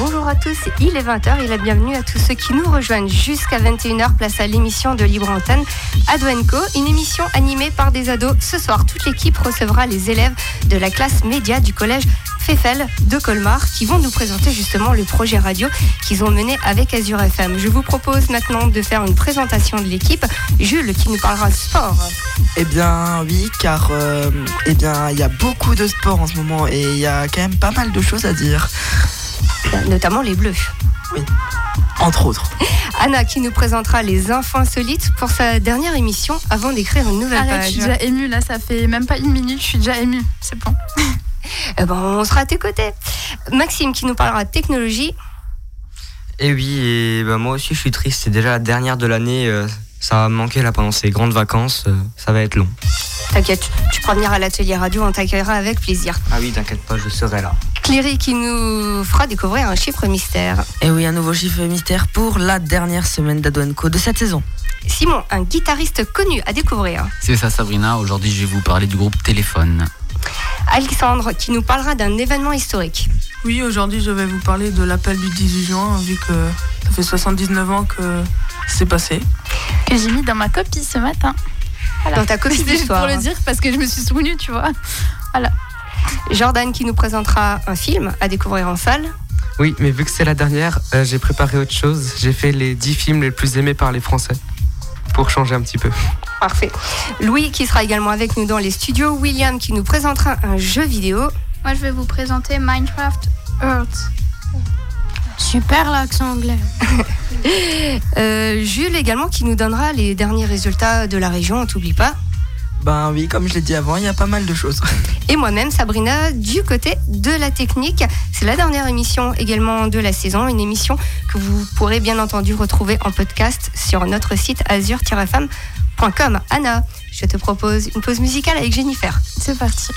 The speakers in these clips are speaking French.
bonjour à tous, il est 20h et la bienvenue à tous ceux qui nous rejoignent jusqu'à 21h, place à l'émission de Libre Antenne Adwenco, une émission animée par des ados. Ce soir, toute l'équipe recevra les élèves de la classe média du collège Feffel de Colmar qui vont nous présenter justement le projet radio qu'ils ont mené avec Azure FM. Je vous propose maintenant de faire une présentation de l'équipe. Jules qui nous parlera sport. Eh bien oui, car euh, eh bien il y a beaucoup de sport en ce moment et il y a quand même pas mal de choses à dire. Notamment les bleus. Oui, entre autres. Anna qui nous présentera les infos insolites pour sa dernière émission avant d'écrire une nouvelle Arrête, page. je suis déjà émue là, ça fait même pas une minute, je suis déjà émue, c'est bon. Eh ben, on sera à tes côtés. Maxime qui nous parlera de technologie. Et oui, et bah, moi aussi je suis triste, c'est déjà la dernière de l'année, euh, ça va me manquer là pendant ces grandes vacances, euh, ça va être long. T'inquiète, tu pourras venir à l'atelier radio, on t'accueillera avec plaisir. Ah oui, t'inquiète pas, je serai là. Cléry qui nous fera découvrir un chiffre mystère. Et oui, un nouveau chiffre mystère pour la dernière semaine d'Adwenco de cette saison. Simon, un guitariste connu à découvrir. C'est ça Sabrina, aujourd'hui je vais vous parler du groupe Téléphone. Alexandre qui nous parlera d'un événement historique. Oui, aujourd'hui, je vais vous parler de l'appel du 18 juin, vu que ça fait 79 ans que c'est passé. Que j'ai mis dans ma copie ce matin. Dans ta copie C'était juste d'histoire. pour le dire parce que je me suis souvenue, tu vois. Jordan qui nous présentera un film à découvrir en salle. Oui, mais vu que c'est la dernière, euh, j'ai préparé autre chose. J'ai fait les 10 films les plus aimés par les Français. Pour changer un petit peu. Parfait. Louis qui sera également avec nous dans les studios. William qui nous présentera un jeu vidéo. Moi, je vais vous présenter Minecraft Earth. Super l'accent anglais. Euh, Jules également qui nous donnera les derniers résultats de la région, on t'oublie pas. Ben oui, comme je l'ai dit avant, il y a pas mal de choses. Et moi-même, Sabrina, du côté de la technique. C'est la dernière émission également de la saison, une émission que vous pourrez bien entendu retrouver en podcast sur notre site azur-femme.com. Anna, je te propose une pause musicale avec Jennifer. C'est parti.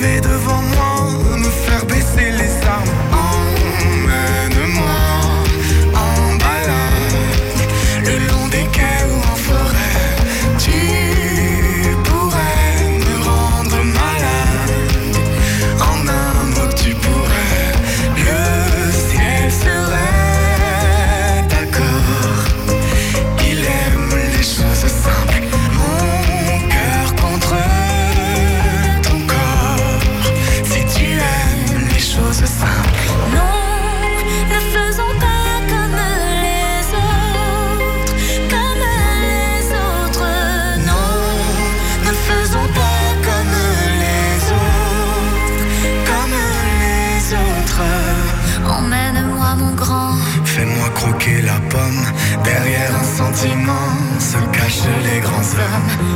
Devant les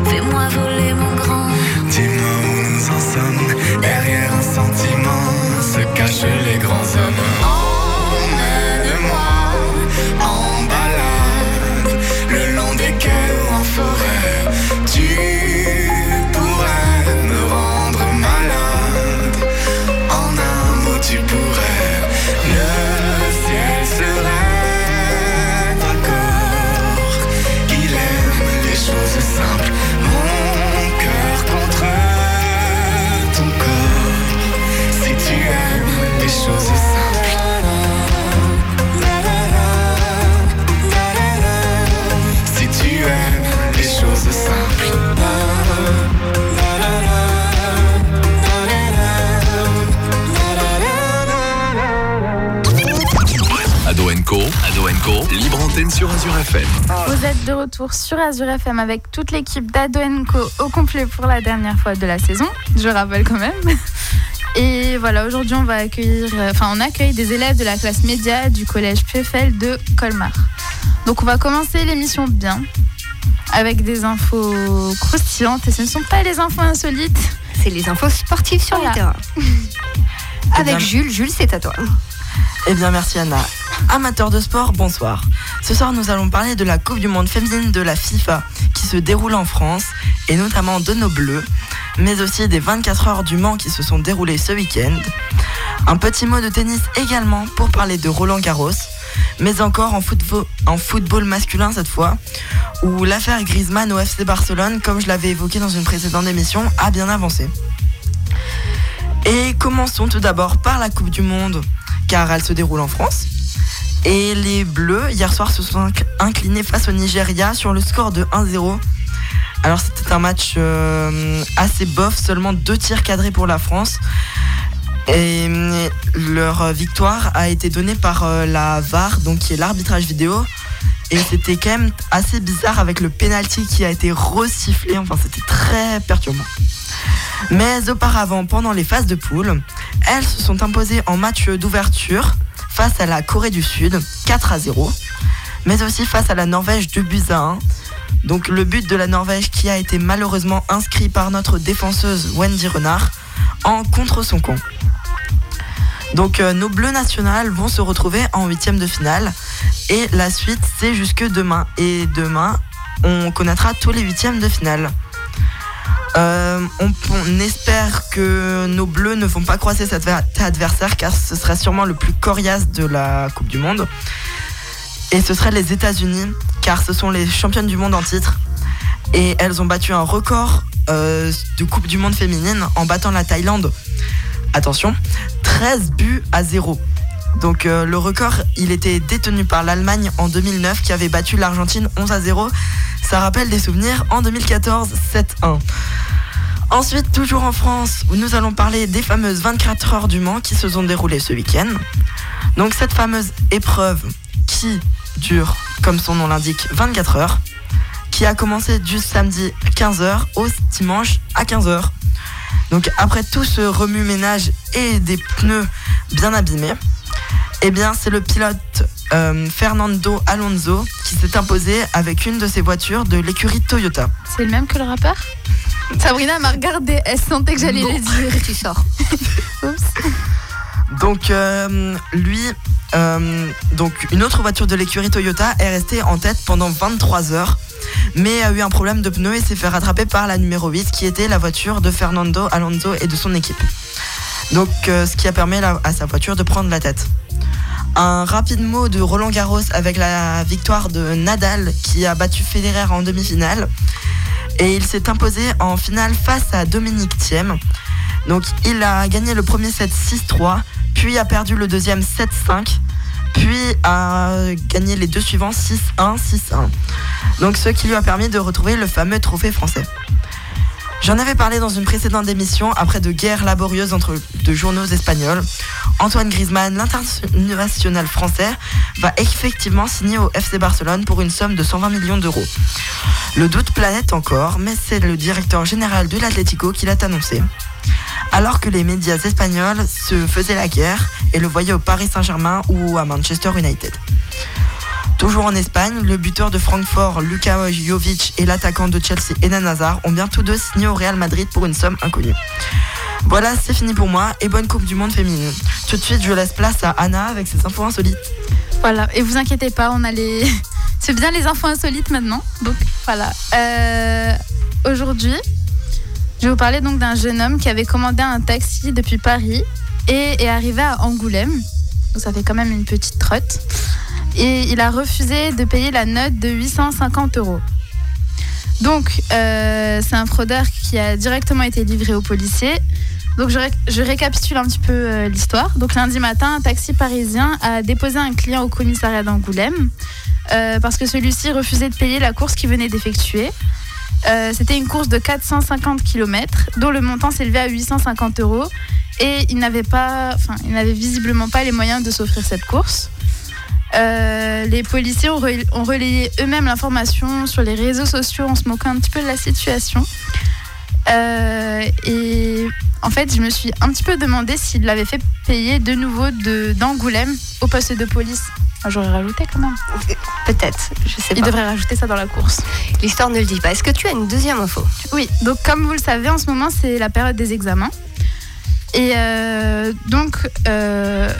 antenne sur Azure FM. Vous êtes de retour sur Azure FM avec toute l'équipe d'Ado Co au complet pour la dernière fois de la saison. Je rappelle quand même. Et voilà, aujourd'hui on va accueillir, euh, enfin on accueille des élèves de la classe média du collège Pfeffel de Colmar. Donc on va commencer l'émission bien, avec des infos croustillantes et ce ne sont pas les infos insolites. C'est les infos sportives sur Voilà. le terrain. Avec bien- Jules, Jules c'est à toi. Eh bien, merci Anna. Amateurs de sport, bonsoir. Ce soir, nous allons parler de la Coupe du Monde féminine de la FIFA qui se déroule en France et notamment de nos Bleus, mais aussi des 24 heures du Mans qui se sont déroulées ce week-end. Un petit mot de tennis également pour parler de Roland Garros, mais encore en football, en football masculin cette fois, où l'affaire Griezmann au FC Barcelone, comme je l'avais évoqué dans une précédente émission, a bien avancé. Et commençons tout d'abord par la Coupe du Monde, car elle se déroule en France. Et les Bleus, hier soir, se sont inc- inclinés face au Nigeria sur le score de 1-0. Alors c'était un match euh, assez bof, seulement deux tirs cadrés pour la France. Et euh, leur victoire a été donnée par euh, la VAR, donc qui est l'arbitrage vidéo. Et c'était quand même assez bizarre avec le penalty qui a été resifflé. Enfin, c'était très perturbant. Mais auparavant, pendant les phases de poule, elles se sont imposées en match d'ouverture face à la Corée du Sud, 4 à 0, mais aussi face à la Norvège, 2 buts à 1. Donc le but de la Norvège qui a été malheureusement inscrit par notre défenseuse Wendy Renard en contre son camp. Donc euh, nos bleus nationales vont se retrouver en huitième de finale et la suite c'est jusque demain. Et demain on connaîtra tous les huitièmes de finale. Euh, on, espère que nos bleus ne vont pas croiser cet adver- adversaire car ce serait sûrement le plus coriace de la Coupe du Monde. Et ce serait les États-Unis car ce sont les championnes du monde en titre. Et elles ont battu un record euh, de Coupe du Monde féminine en battant la Thaïlande. Attention, 13 buts à 0. Donc euh, le record, il était détenu par l'Allemagne en 2009 qui avait battu l'Argentine 11 à 0. Ça rappelle des souvenirs en 2014 7-1. Ensuite, toujours en France, où nous allons parler des fameuses 24 heures du Mans qui se sont déroulées ce week-end. Donc cette fameuse épreuve qui dure, comme son nom l'indique, 24 heures, qui a commencé du samedi 15h au dimanche à 15h. Donc après tout ce remue-ménage et des pneus bien abîmés, eh bien c'est le pilote euh, Fernando Alonso qui s'est imposé avec une de ses voitures de l'écurie Toyota. C'est le même que le rappeur? Sabrina m'a regardé, elle sentait que j'allais Non. les dire. Tu sors. Oups. Donc euh, lui, euh, donc une autre voiture de l'écurie Toyota est restée en tête pendant 23 heures, mais a eu un problème de pneu et s'est fait rattraper par la numéro 8 qui était la voiture de Fernando Alonso et de son équipe. Donc euh, ce qui a permis la- à sa voiture de prendre la tête. Un rapide mot de Roland Garros avec la victoire de Nadal qui a battu Federer en demi-finale. Et il s'est imposé en finale face à Dominique Thiem. Donc il a gagné le premier set 6-3, puis a perdu le deuxième 7-5, puis a gagné les deux suivants 6-1, 6-1. Donc ce qui lui a permis de retrouver le fameux trophée français. J'en avais parlé dans une précédente émission après de guerres laborieuses entre deux journaux espagnols. Antoine Griezmann, l'international français, va effectivement signer au FC Barcelone pour une somme de 120 millions d'euros. Le doute planète encore, mais c'est le directeur général de l'Atlético qui l'a annoncé. Alors que les médias espagnols se faisaient la guerre et le voyaient au Paris Saint-Germain ou à Manchester United. Toujours en Espagne, le buteur de Francfort, Luka Jovic, et l'attaquant de Chelsea, Eden Hazard, ont bien tous deux signé au Real Madrid pour une somme inconnue. Voilà, c'est fini pour moi et bonne Coupe du Monde féminine. Tout de suite, je laisse place à Anna avec ses infos insolites. Voilà, et vous inquiétez pas, on a les. C'est bien les infos insolites maintenant. Donc voilà. Euh, Aujourd'hui, je vais vous parler donc d'un jeune homme qui avait commandé un taxi depuis Paris et est arrivé à Angoulême. Donc ça fait quand même une petite trotte. Et il a refusé de payer la note de 850 euros. Donc, euh, c'est un fraudeur qui a directement été livré aux policiers. Donc, je, ré- je récapitule un petit peu euh, l'histoire. Donc, lundi matin, un taxi parisien a déposé un client au commissariat d'Angoulême euh, parce que celui-ci refusait de payer la course qu'il venait d'effectuer. C'était une course de 450 km dont le montant s'élevait à 850 euros et il n'avait visiblement pas les moyens de s'offrir cette course. Euh, les policiers ont, rel- ont relayé eux-mêmes l'information sur les réseaux sociaux en se moquant un petit peu de la situation. Euh, et en fait, je me suis un petit peu demandé s'il l'avait fait payer de nouveau de- d'Angoulême au poste de police. Moi, J'aurais rajouté quand même. Peut-être, je sais Il pas. devrait rajouter ça dans la course. L'histoire ne le dit pas. Est-ce que tu as une deuxième info? Oui, donc comme vous le savez, en ce moment, c'est la période des examens. Et euh, donc, euh,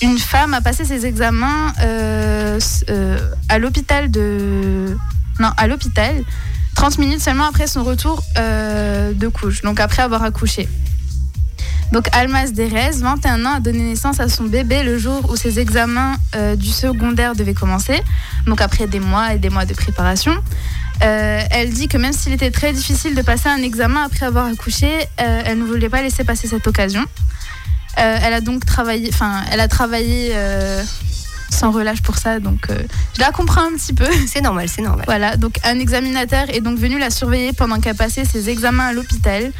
une femme a passé ses examens euh, euh, à l'hôpital de... Non, à l'hôpital, 30 minutes seulement après son retour euh, de couche, donc après avoir accouché. Donc Almas Derez, 21 ans, a donné naissance à son bébé le jour où ses examens du secondaire devaient commencer, donc après des mois et des mois de préparation. Elle dit que même s'il était très difficile de passer un examen après avoir accouché, elle ne voulait pas laisser passer cette occasion. Euh, elle a donc travaillé, enfin, elle a travaillé euh, sans relâche pour ça, donc euh, je la comprends un petit peu. C'est normal, c'est normal. Voilà, donc un examinateur est donc venu la surveiller pendant qu'elle passait ses examens à l'hôpital,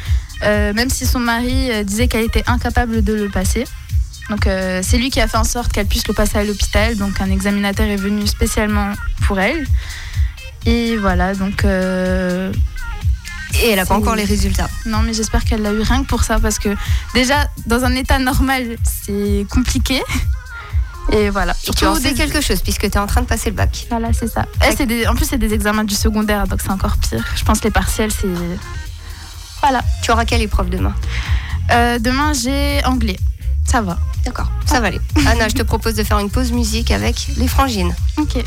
euh, même si son mari euh, disait qu'elle était incapable de le passer. Donc c'est lui qui a fait en sorte qu'elle puisse le passer à l'hôpital. Donc un examinateur est venu spécialement pour elle. Et voilà, donc. Et elle n'a pas encore les résultats. Non, mais j'espère qu'elle l'a eu rien que pour ça, parce que déjà, dans un état normal, c'est compliqué. Et voilà. Sais des- quelque chose puisque tu es en train de passer le bac. Voilà, c'est ça. Eh, des- En plus, c'est des examens du secondaire, donc c'est encore pire. Je pense que les partiels, c'est. Voilà. Tu auras quelle épreuve demain? Euh, demain, j'ai anglais. Ça va. D'accord, ça va aller. Anna, je te propose de faire une pause musique avec les frangines. Ok.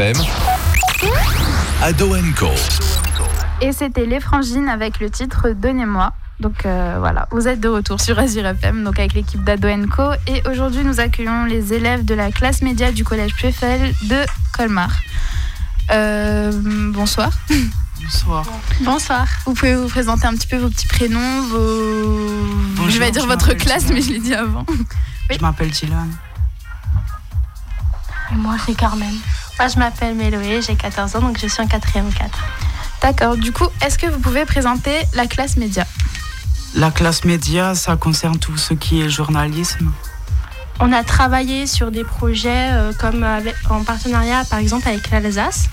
FM, Ado Co. Et c'était Les Frangines avec le titre Donnez-moi. Donc euh, voilà, vous êtes de retour sur Azure FM, donc avec l'équipe d'Ado Co. Et aujourd'hui, nous accueillons les élèves de la classe média du collège Pueffel de Colmar. Euh, bonsoir. Bonsoir. Bonsoir. Vous pouvez vous présenter un petit peu vos petits prénoms, vos. Bonjour, je vais dire je votre classe, Dylan. mais je l'ai dit avant. Je m'appelle Dylan. Et moi, c'est Carmen. Moi, je m'appelle Méloé, j'ai 14 ans, donc je suis en 4ème 4. D'accord, du coup, est-ce que vous pouvez présenter la classe média? La classe média, ça concerne tout ce qui est journalisme. On a travaillé sur des projets euh, comme avec- en partenariat, par exemple, avec l'Alsace,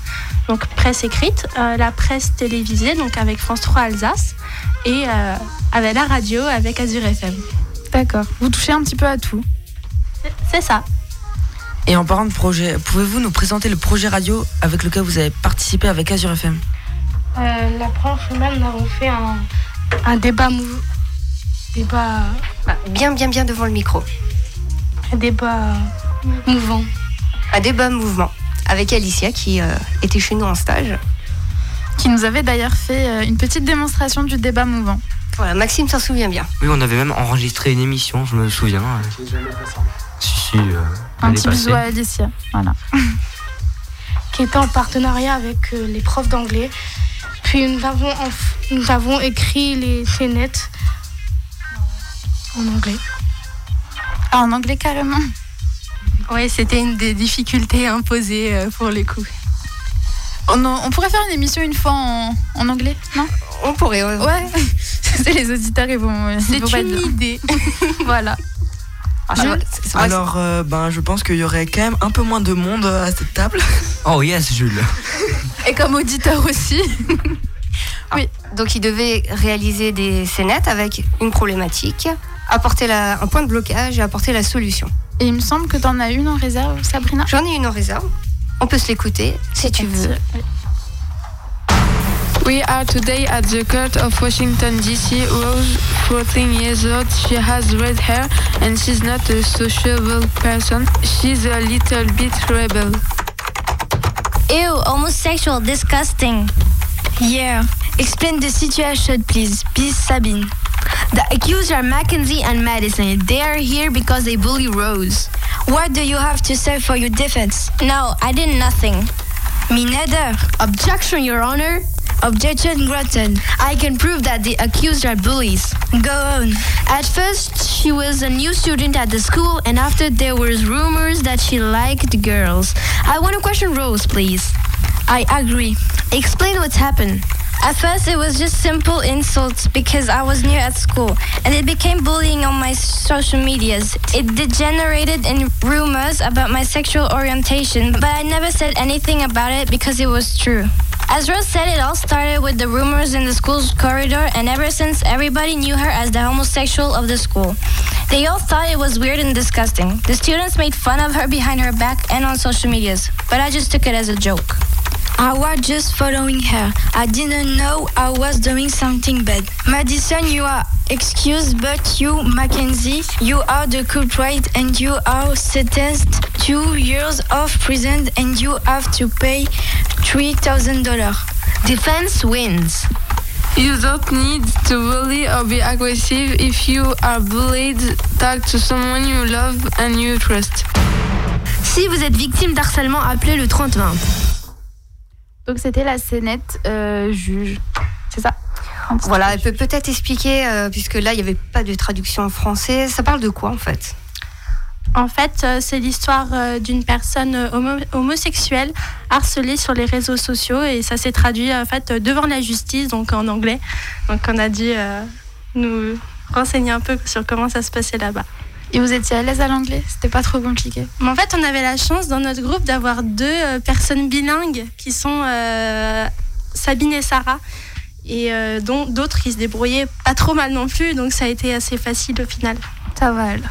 donc presse écrite, euh, la presse télévisée, donc avec France 3 Alsace, et euh, avec la radio, avec Azure FM. D'accord. Vous touchez un petit peu à tout. C'est ça. Et en parlant de projet, pouvez-vous nous présenter le projet radio avec lequel vous avez participé avec Azure FM Euh, la première semaine, nous avons fait un, un débat mou... débat... Bah, bien, bien, bien devant le micro. un débat mouvant. Un débat mouvement avec Alicia qui euh, était chez nous en stage. Qui nous avait d'ailleurs fait euh, une petite démonstration du débat mouvant. Voilà, Maxime s'en souvient bien. Oui, on avait même enregistré une émission, je me souviens. Euh, elle est petit passée. bisou à Alicia. Voilà. qui était en partenariat avec euh, les profs d'anglais. Puis nous avons, en- nous avons écrit les scénettes en anglais. Ah, en anglais carrément Oui, c'était une des difficultés imposées euh, pour les coups. on, en- on pourrait faire une émission une fois en, en anglais, non? On pourrait, ouais. Ouais, les auditeurs, ils vont. C'est une idée. voilà. Ah, Alors, euh, ben, je pense qu'il y aurait quand même un peu moins de monde euh, à cette table. Oh yes, Jules. Et comme auditeur aussi. c'est- Donc il devait réaliser des scénettes avec une problématique, apporter la- un point de blocage et apporter la solution. Et il me semble que tu en as une en réserve, Sabrina? J'en ai une en réserve. On peut se l'écouter si tu veux. We are today at the court of Washington, D.C. Rose, 14 years old. She has red hair and she's not a sociable person. She's a little bit rebel. Ew, homosexual, disgusting. Yeah. Explain the situation, please. Please, Sabine. The accused are Mackenzie and Madison. They are here because they bully Rose. What do you have to say for your defense? No, I did nothing. Me neither. Objection, Your Honor. Objection granted. I can prove that the accused are bullies. Go on. At first, she was a new student at the school, and after there was rumors that she liked girls. I want to question Rose, please. I agree. Explain what's happened. At first, it was just simple insults because I was new at school, and it became bullying on my social medias. It degenerated in rumors about my sexual orientation, but I never said anything about it because it was true. As Rose said, it all started with the rumors in the school's corridor, and ever since, everybody knew her as the homosexual of the school. They all thought it was weird and disgusting. The students made fun of her behind her back and on social medias, but I just took it as a joke. I was just following her. I didn't know I was doing something bad. Madison, you are excused, but you, Mackenzie, you are the culprit and you are sentenced two years of prison and you have to pay $3,000. Defense wins. You don't need to bully or be aggressive. If you are bullied, talk to someone you love and you trust. Si vous êtes victime d'harcèlement, appelez le 3020. Donc c'était la scénette euh, juge. C'est ça Voilà, elle peut peut-être expliquer, euh, puisque là, il n'y avait pas de traduction en français. Ça parle de quoi, en fait? En fait, euh, c'est l'histoire euh, d'une personne homo- homosexuelle harcelée sur les réseaux sociaux et ça s'est traduit en fait euh, devant la justice, donc en anglais. Donc on a dû euh, nous renseigner un peu sur comment ça se passait là-bas. Et vous étiez à l'aise à l'anglais? C'était pas trop compliqué Mais en fait, on avait la chance dans notre groupe d'avoir deux euh, personnes bilingues qui sont euh, Sabine et Sarah. Et euh, dont d'autres qui se débrouillaient pas trop mal non plus, donc ça a été assez facile au final. Ça va alors.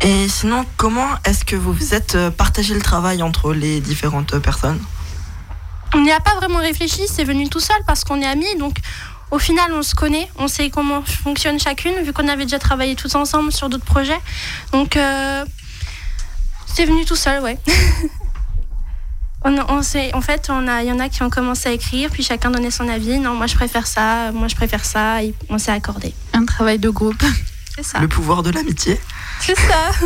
Et sinon, comment est-ce que vous vous êtes partagé le travail entre les différentes personnes? On n'y a pas vraiment réfléchi, c'est venu tout seul parce qu'on est amis, donc au final on se connaît, on sait comment fonctionne chacune, vu qu'on avait déjà travaillé tous ensemble sur d'autres projets. Donc euh, c'est venu tout seul, ouais. on, on sait, en fait, on a, il y en a qui ont commencé à écrire, puis chacun donnait son avis. Non, moi je préfère ça, moi je préfère ça. Et on s'est accordé. Un travail de groupe. C'est ça. Le pouvoir de l'amitié. C'est ça.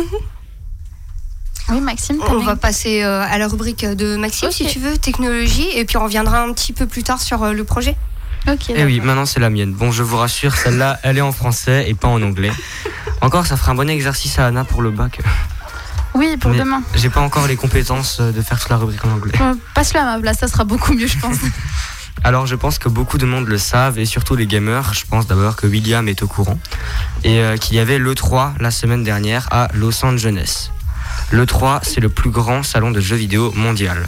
Oui, Maxime, On va passer euh, à la rubrique de Maxime, si tu veux, technologie, et puis on reviendra un petit peu plus tard sur euh, le projet. Ok. Eh oui, maintenant c'est la mienne. Bon, je vous rassure, celle-là, elle est en français et pas en anglais. Encore, ça fera un bon exercice à Anna pour le bac. Oui, pour Mais demain. J'ai pas encore les compétences euh, de faire toute la rubrique en anglais. Euh, Passe-le à ma place, ça sera beaucoup mieux, je pense. Alors je pense que beaucoup de monde le savent et surtout les gamers. Je pense d'abord que William est au courant et euh, qu'il y avait l'E3 la semaine dernière à Los Angeles. L'E3 c'est le plus grand salon de jeux vidéo mondial.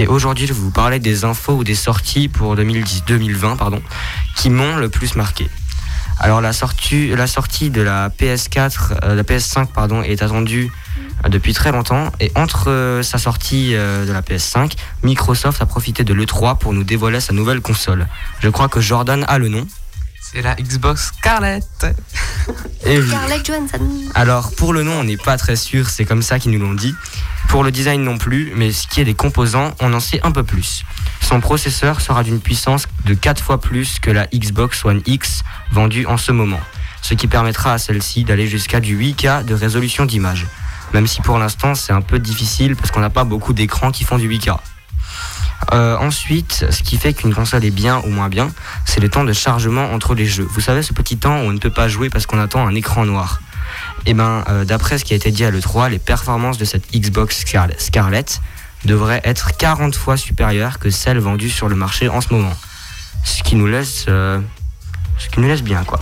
Et aujourd'hui je vais vous parler des infos ou des sorties pour 2010, 2020 pardon, qui m'ont le plus marqué. Alors la sortie, de la PS4, euh, la PS5 pardon, est attendue euh, depuis très longtemps et entre euh, sa sortie euh, de la PS5, Microsoft a profité de l'E3 pour nous dévoiler sa nouvelle console. Je crois que Jordan a le nom. C'est la Xbox Scarlett. Et oui. Scarlett Johansson. Alors pour le nom, on n'est pas très sûr, c'est comme ça qu'ils nous l'ont dit. Pour le design non plus, mais ce qui est des composants, on en sait un peu plus. Son processeur sera d'une puissance de 4 fois plus que la Xbox One X vendue en ce moment, ce qui permettra à celle-ci d'aller jusqu'à du 8K de résolution d'image. Même si pour l'instant c'est un peu difficile parce qu'on n'a pas beaucoup d'écrans qui font du 8K. Euh, ensuite, ce qui fait qu'une console est bien ou moins bien, c'est le temps de chargement entre les jeux. Vous savez, ce petit temps où on ne peut pas jouer parce qu'on attend un écran noir. Et ben, euh, d'après ce qui a été dit à l'E3, les performances de cette Xbox Scarle- Scarlett devraient être 40 fois supérieures que celles vendues sur le marché en ce moment. Ce qui nous laisse, euh, ce qui nous laisse bien, quoi.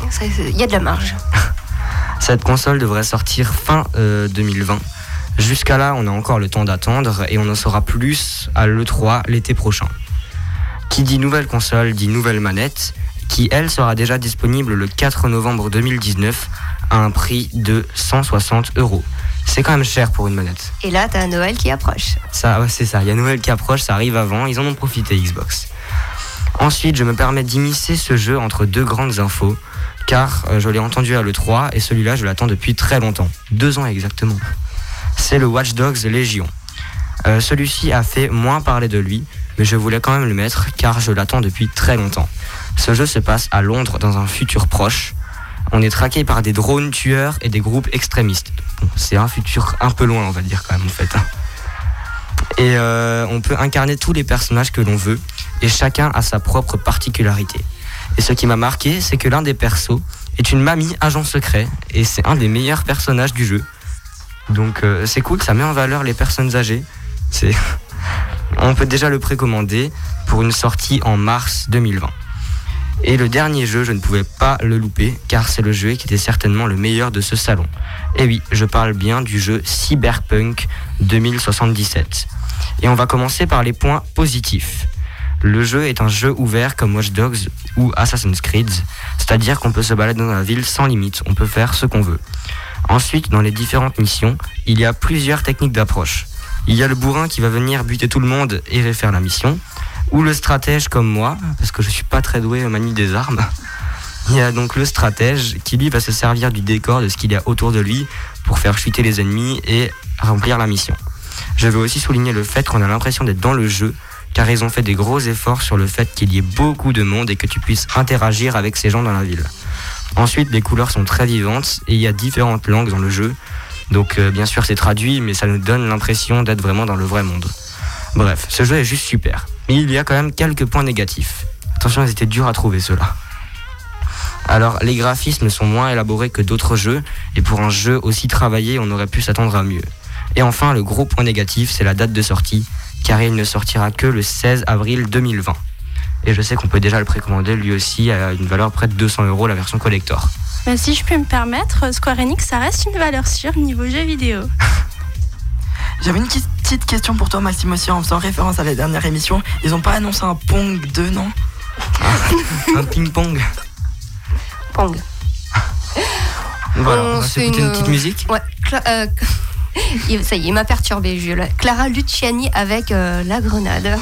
Il y a de la marge. Cette console devrait sortir fin euh, 2020. Jusqu'à là, on a encore le temps d'attendre et on en saura plus à l'E3 l'été prochain. Qui dit nouvelle console dit nouvelle manette, qui elle sera déjà disponible le 4 novembre 2019 à un prix de 160 euros. C'est quand même cher pour une manette. Et là, t'as Noël qui approche. Ça, ouais, c'est ça. Il y a Noël qui approche, ça arrive avant. Ils en ont profité, Xbox. Ensuite, je me permets d'immiscer ce jeu entre deux grandes infos, car euh, je l'ai entendu à l'E3 et celui-là, je l'attends depuis très longtemps. Deux ans exactement. C'est le Watch Dogs Légion. Euh, celui-ci a fait moins parler de lui, mais je voulais quand même le mettre car je l'attends depuis très longtemps. Ce jeu se passe à Londres dans un futur proche. On est traqué par des drones tueurs et des groupes extrémistes. Bon, c'est un futur un peu loin, on va dire quand même en fait. hein. Et euh, on peut incarner tous les personnages que l'on veut, et chacun a sa propre particularité. Et ce qui m'a marqué, c'est que l'un des persos est une mamie agent secret, et c'est un des meilleurs personnages du jeu. Donc euh, c'est cool, ça met en valeur les personnes âgées. On peut déjà le précommander pour une sortie en mars 2020. Et le dernier jeu, je ne pouvais pas le louper, car c'est le jeu qui était certainement le meilleur de ce salon. Et oui, je parle bien du jeu Cyberpunk 2077. Et on va commencer par les points positifs. Le jeu est un jeu ouvert comme Watch Dogs ou Assassin's Creed, c'est-à-dire qu'on peut se balader dans la ville sans limite, on peut faire ce qu'on veut. Ensuite, dans les différentes missions, il y a plusieurs techniques d'approche. Il y a le bourrin qui va venir buter tout le monde et faire la mission, ou le stratège comme moi, parce que je suis pas très doué au manie des armes. Il y a donc le stratège qui lui va se servir du décor de ce qu'il y a autour de lui pour faire chuter les ennemis et remplir la mission. Je veux aussi souligner le fait qu'on a l'impression d'être dans le jeu car ils ont fait des gros efforts sur le fait qu'il y ait beaucoup de monde et que tu puisses interagir avec ces gens dans la ville. Ensuite, les couleurs sont très vivantes et il y a différentes langues dans le jeu. Donc euh, bien sûr c'est traduit mais ça nous donne l'impression d'être vraiment dans le vrai monde. Bref, ce jeu est juste super. Mais il y a quand même quelques points négatifs. Attention, ils étaient durs à trouver ceux-là. Alors, les graphismes sont moins élaborés que d'autres jeux, et pour un jeu aussi travaillé, on aurait pu s'attendre à mieux. Et enfin, le gros point négatif, c'est la date de sortie, car il ne sortira que le 16 avril 2020. Et je sais qu'on peut déjà le précommander lui aussi à une valeur près de 200 euros, la version collector. Bah, si je peux me permettre, Square Enix, ça reste une valeur sûre niveau jeu vidéo. J'avais une petite question pour toi, Maxime, aussi, en faisant référence à la dernière émission. Ils ont pas annoncé un Pong 2, non? Un ping-pong Pong. Voilà, on On va fait s'écouter une petite euh, musique. Ouais. Cla- euh, ça y est, il m'a perturbé, Jules. Clara Luciani avec euh, La Grenade.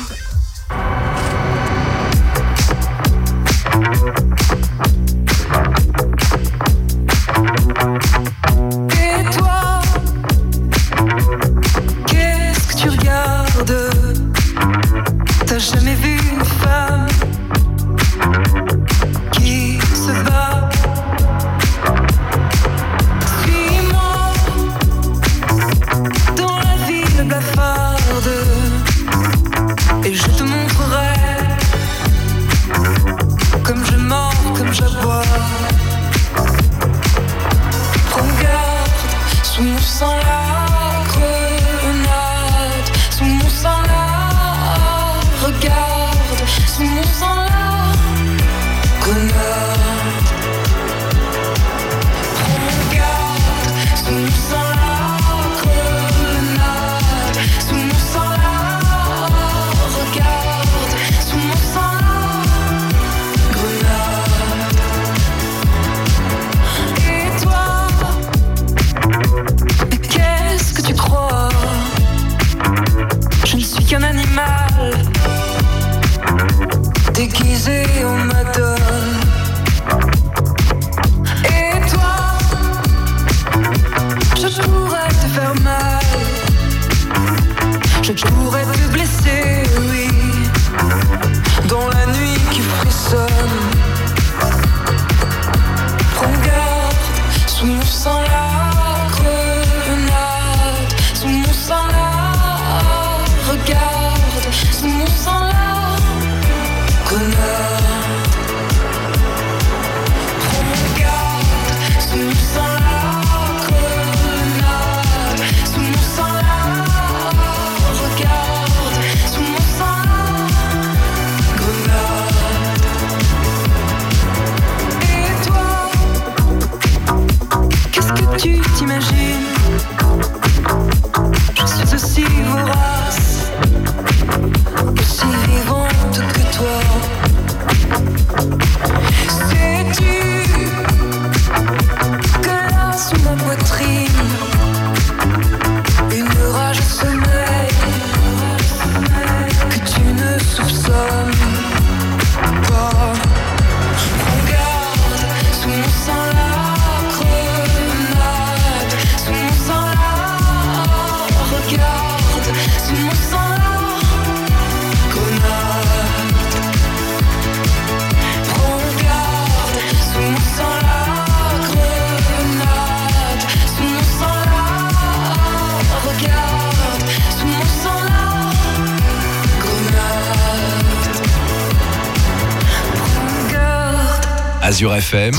Azure FM,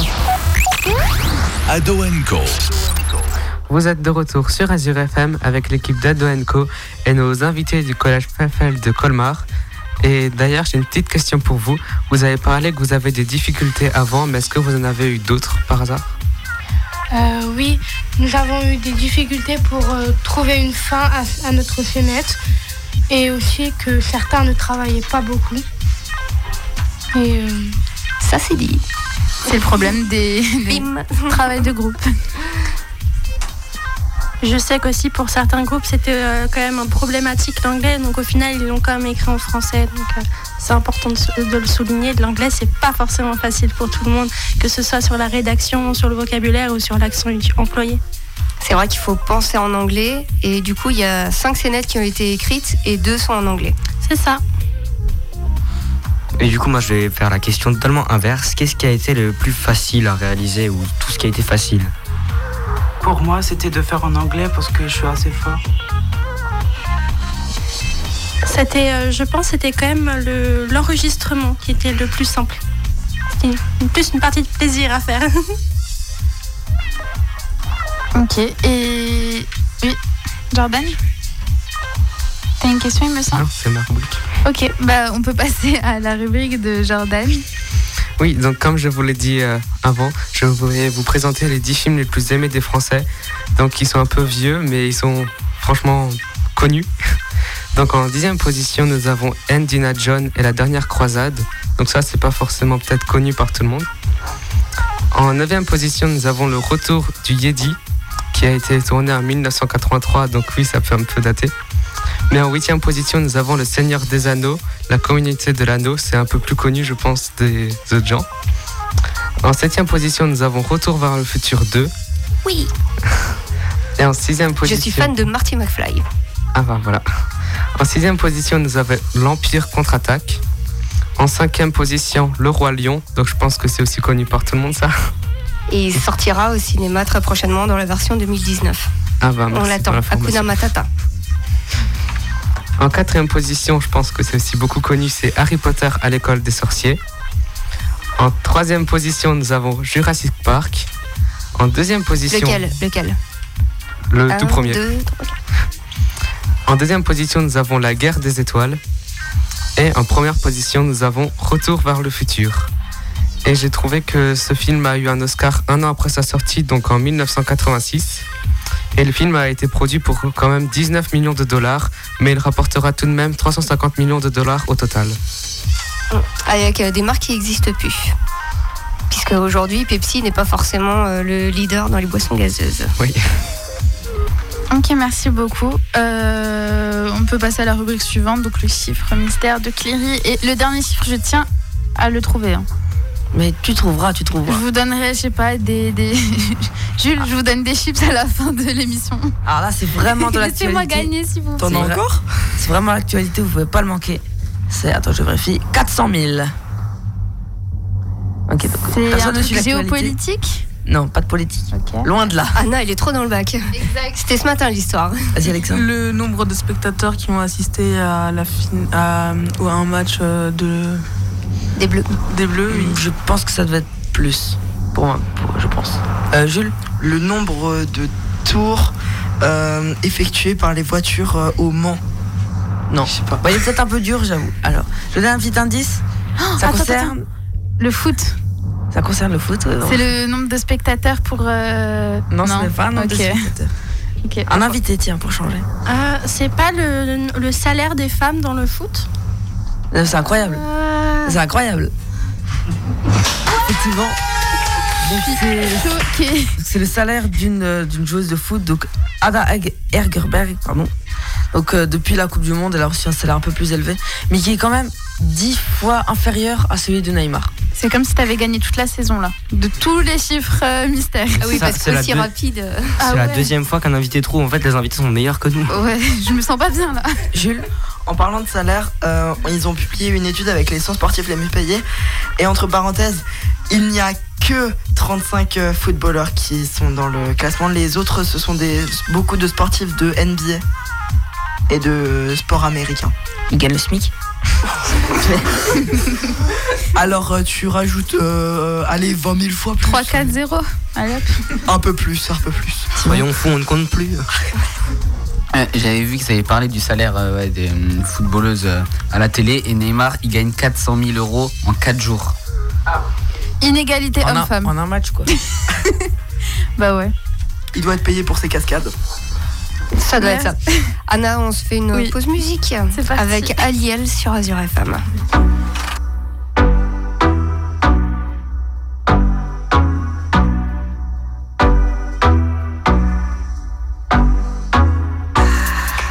Ado Co. Vous êtes de retour sur Azure FM avec l'équipe d'Ado Co et nos invités du collège Pfeffel de Colmar. Et d'ailleurs, j'ai une petite question pour vous. Vous avez parlé que vous avez des difficultés avant, mais est-ce que vous en avez eu d'autres par hasard? Euh, oui, nous avons eu des difficultés pour euh, trouver une fin à, à notre fenêtre et aussi que certains ne travaillaient pas beaucoup. Et euh, ça c'est dit. C'est le problème des, des travails de groupe. Je sais qu'aussi pour certains groupes c'était euh, quand même problématique l'anglais, donc au final ils l'ont quand même écrit en français. Donc euh, c'est important de, le souligner. L'anglais c'est pas forcément facile pour tout le monde, que ce soit sur la rédaction, sur le vocabulaire ou sur l'accent employé. C'est vrai qu'il faut penser en anglais et du coup il y a cinq scénettes qui ont été écrites et deux sont en anglais. C'est ça. Et du coup, moi, je vais faire la question totalement inverse. Qu'est-ce qui a été le plus facile à réaliser ou tout ce qui a été facile? Pour moi, c'était de faire en anglais parce que je suis assez fort. C'était, euh, je pense, c'était quand même le- l'enregistrement qui était le plus simple. C'était une- plus une partie de plaisir à faire. Ok, et. Oui, Jordan? T'as une question, il me semble? Non, c'est ma rubrique. Ok, bah on peut passer à la rubrique de Jordan. Oui, donc comme je vous l'ai dit euh, avant, je voudrais vous présenter les 10 films les plus aimés des Français. Donc ils sont un peu vieux, mais ils sont franchement connus. Donc en dixième position, nous avons Indiana John et la dernière croisade. Donc ça, c'est pas forcément peut-être connu par tout le monde. En neuvième position, nous avons le retour du Yedi, qui a été tourné en 1983. Donc oui, ça peut un peu dater. Mais en huitième position, nous avons Le Seigneur des Anneaux, la communauté de l'anneau. C'est un peu plus connu, je pense, des autres gens. En septième position, nous avons Retour vers le futur 2. Oui. Et en sixième Je position... suis fan de Marty McFly. Ah bah voilà. En sixième position, nous avons l'Empire contre-attaque. En cinquième position, Le Roi Lion. Donc je pense que c'est aussi connu par tout le monde ça. Et il sortira au cinéma très prochainement dans la version 2019. Ah bah On merci l'attend. pour l'information. Hakuna Matata. En quatrième position, je pense que c'est aussi beaucoup connu, c'est Harry Potter à l'école des sorciers. En troisième position, nous avons Jurassic Park. En deuxième position, Lequel Lequel? Le Un, tout premier. deux, trois. En deuxième position, nous avons La guerre des étoiles. Et en première position, nous avons Retour vers le futur. Et j'ai trouvé que ce film a eu un Oscar un an après sa sortie, donc en 1986. Et le film a été produit pour quand même 19 millions de dollars, mais il rapportera tout de même 350 millions de dollars au total. Avec euh, des marques qui n'existent plus. Puisque aujourd'hui, Pepsi n'est pas forcément euh, le leader dans les boissons gazeuses. Oui. Ok, merci beaucoup. Euh, on peut passer à la rubrique suivante, donc le chiffre mystère de Cléry. Et le dernier chiffre, je tiens à le trouver. hein. Mais tu trouveras, tu Je trouveras. vous donnerai, je sais pas, des. des... Jules, je vous donne des chips à la fin de l'émission. Alors là, c'est vraiment de Laissez-moi l'actualité. gagner, s'il vous T'en as encore C'est vraiment l'actualité, vous pouvez pas le manquer. C'est, attends, je vérifie, 400 000. Ok, donc C'est un truc géopolitique Non, pas de politique. Loin de là. Anna, il est trop dans le bac. C'était ce matin l'histoire. Vas-y, Alexandre. Le nombre de spectateurs qui ont assisté à, la fin- à, ou à un match euh, de... Des Bleus. Des Bleus, oui. Je pense que ça devait être plus. Pour moi, pour- je pense. Euh, Jules? Le nombre de tours euh, effectués par les voitures euh, au Mans? Non. Je sais pas. Bah, il est peut-être un peu dur, j'avoue. Alors, je donne un petit indice. ça attends, concerne. attends. Le foot. Ça concerne le foot. ouais, C'est non. le nombre de spectateurs pour. euh, Non, ce n'est pas un nombre de spectateurs. Un invité, tiens, pour changer. Euh, c'est pas le, le salaire des femmes dans le foot? Euh, C'est incroyable. Euh, C'est incroyable. Effectivement. C'est- le salaire d'une euh, d'une joueuse de foot, donc Ada Ergerberg, pardon. Donc euh, depuis la Coupe du Monde, elle a reçu un salaire un peu plus élevé, mais qui est quand même dix fois inférieur à celui de Neymar. C'est comme si tu avais gagné toute la saison là. De tous les chiffres euh, mystères. Ah oui, Ça, parce c'est que la aussi deux- rapide. euh, C'est Ah la ouais. deuxième fois qu'un invité trouve. En fait, les invités sont meilleurs que nous. Ouais, je me sens pas bien là. Jules En parlant de salaire, euh, ils ont publié une étude avec les 100 sportifs les mieux payés. Et entre parenthèses, il n'y a que 35 euh, footballeurs qui sont dans le classement. Les autres, ce sont des, beaucoup de sportifs de NBA et de sport américain. Il gagne le SMIC. Alors euh, tu rajoutes, euh, allez, 20 000 fois plus. 3, 4, 0. Allez hop. Un peu plus, un peu plus. Soyons fous, on ne compte plus. Euh, J'avais vu que ça avait parlé du salaire euh, ouais, des euh, footballeuses euh, à la télé et Neymar il gagne 400 000 euros en 4 jours. Inégalité En un, homme-femme. en un match, quoi. Bah ouais. Il doit être payé pour ses cascades. Ça doit être ça. Anna, on se fait une Oui. pause musique avec Aliel sur Azure FM.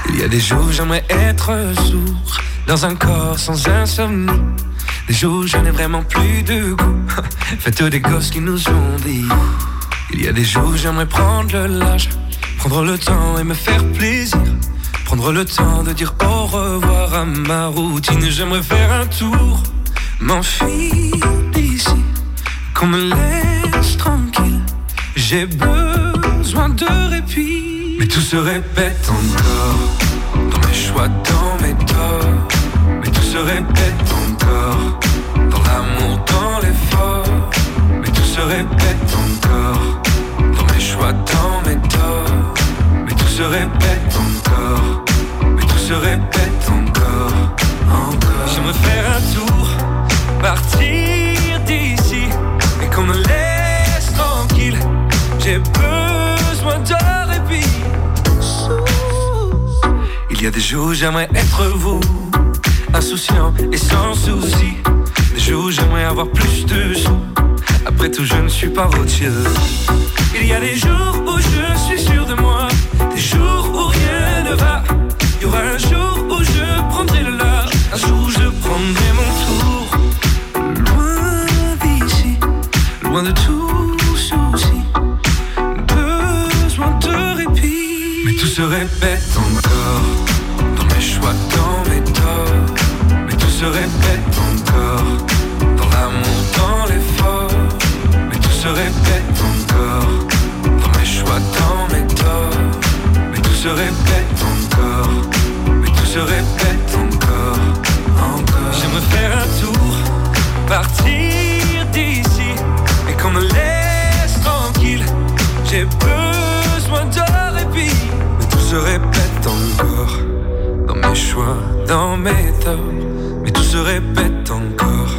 Il y a des jours j'aimerais être sourd Dans un corps sans insomnie Des jours où je n'ai vraiment plus de goût Faites des gosses qui nous ont dit Il y a des jours où j'aimerais prendre le large Prendre le temps et me faire plaisir. Prendre le temps de dire au revoir à ma routine. J'aimerais faire un tour. M'enfuir d'ici. Qu'on me laisse tranquille. J'ai besoin de répit. Mais tout se répète encore. Dans mes choix, dans mes torts. Mais tout se répète encore. Dans l'amour, dans l'effort. Mais tout se répète encore. Dans mes choix, dans mes torts se répète encore. Mais tout se répète encore Encore. J'aimerais faire un tour Partir d'ici. Et qu'on me laisse tranquille J'ai besoin de répit. Il y a des jours où j'aimerais être vous Insouciant et sans souci. Des jours où j'aimerais avoir plus de sous. Après tout je ne suis pas routier Il y a des jours où je suis sûr de moi Un jour je prendrai mon tour. Loin d'ici Loin de tout souci. Besoin de répit. Mais tout se répète encore. Dans mes choix, dans mes torts. Mais tout se répète encore. Dans l'amour, dans l'effort. Mais tout se répète encore. Dans mes choix, dans mes torts. Mais tout se répète encore. Mais tout se répète dans mes torts. Mais tout se répète encore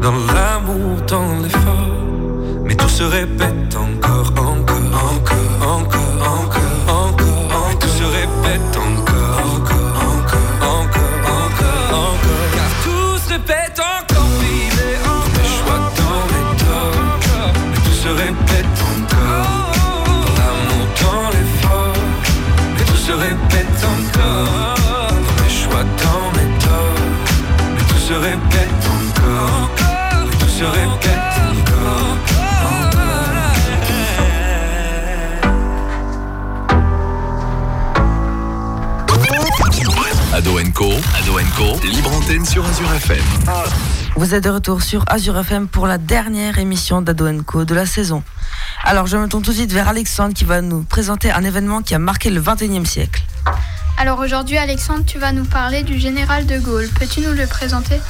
dans l'amour, dans l'effort. Mais tout se répète Libre antenne sur Azure FM. Vous êtes de retour sur Azure FM pour la dernière émission d'Ado Co de la saison. Alors je me tourne tout de suite vers Alexandre qui va nous présenter un événement qui a marqué le 21e siècle. Alors aujourd'hui, Alexandre, tu vas nous parler du général de Gaulle. Peux-tu nous le présenter?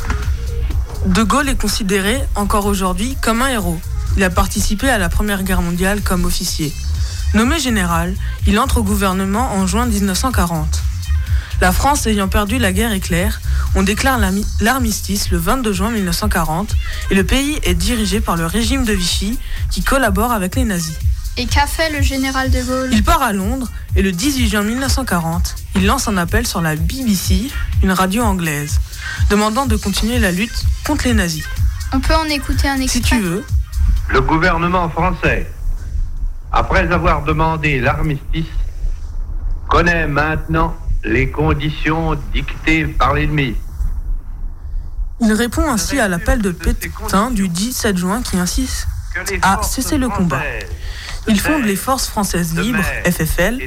De Gaulle est considéré, encore aujourd'hui, comme un héros. Il a participé à la Première Guerre mondiale comme officier. Nommé général, il entre au gouvernement en juin 1940. La France ayant perdu la guerre éclair, on déclare l'armistice le 22 juin 1940 et le pays est dirigé par le régime de Vichy qui collabore avec les nazis. Et qu'a fait le général de Gaulle? Il part à Londres et le 18 juin 1940, il lance un appel sur la BBC, une radio anglaise, demandant de continuer la lutte contre les nazis. On peut en écouter un Si extrait? tu veux, Le gouvernement français, après avoir demandé l'armistice, connaît maintenant les conditions dictées par l'ennemi. il répond ainsi à l'appel de Pétain du 17 juin qui insiste à cesser le combat. Il fonde les forces françaises libres, FFL,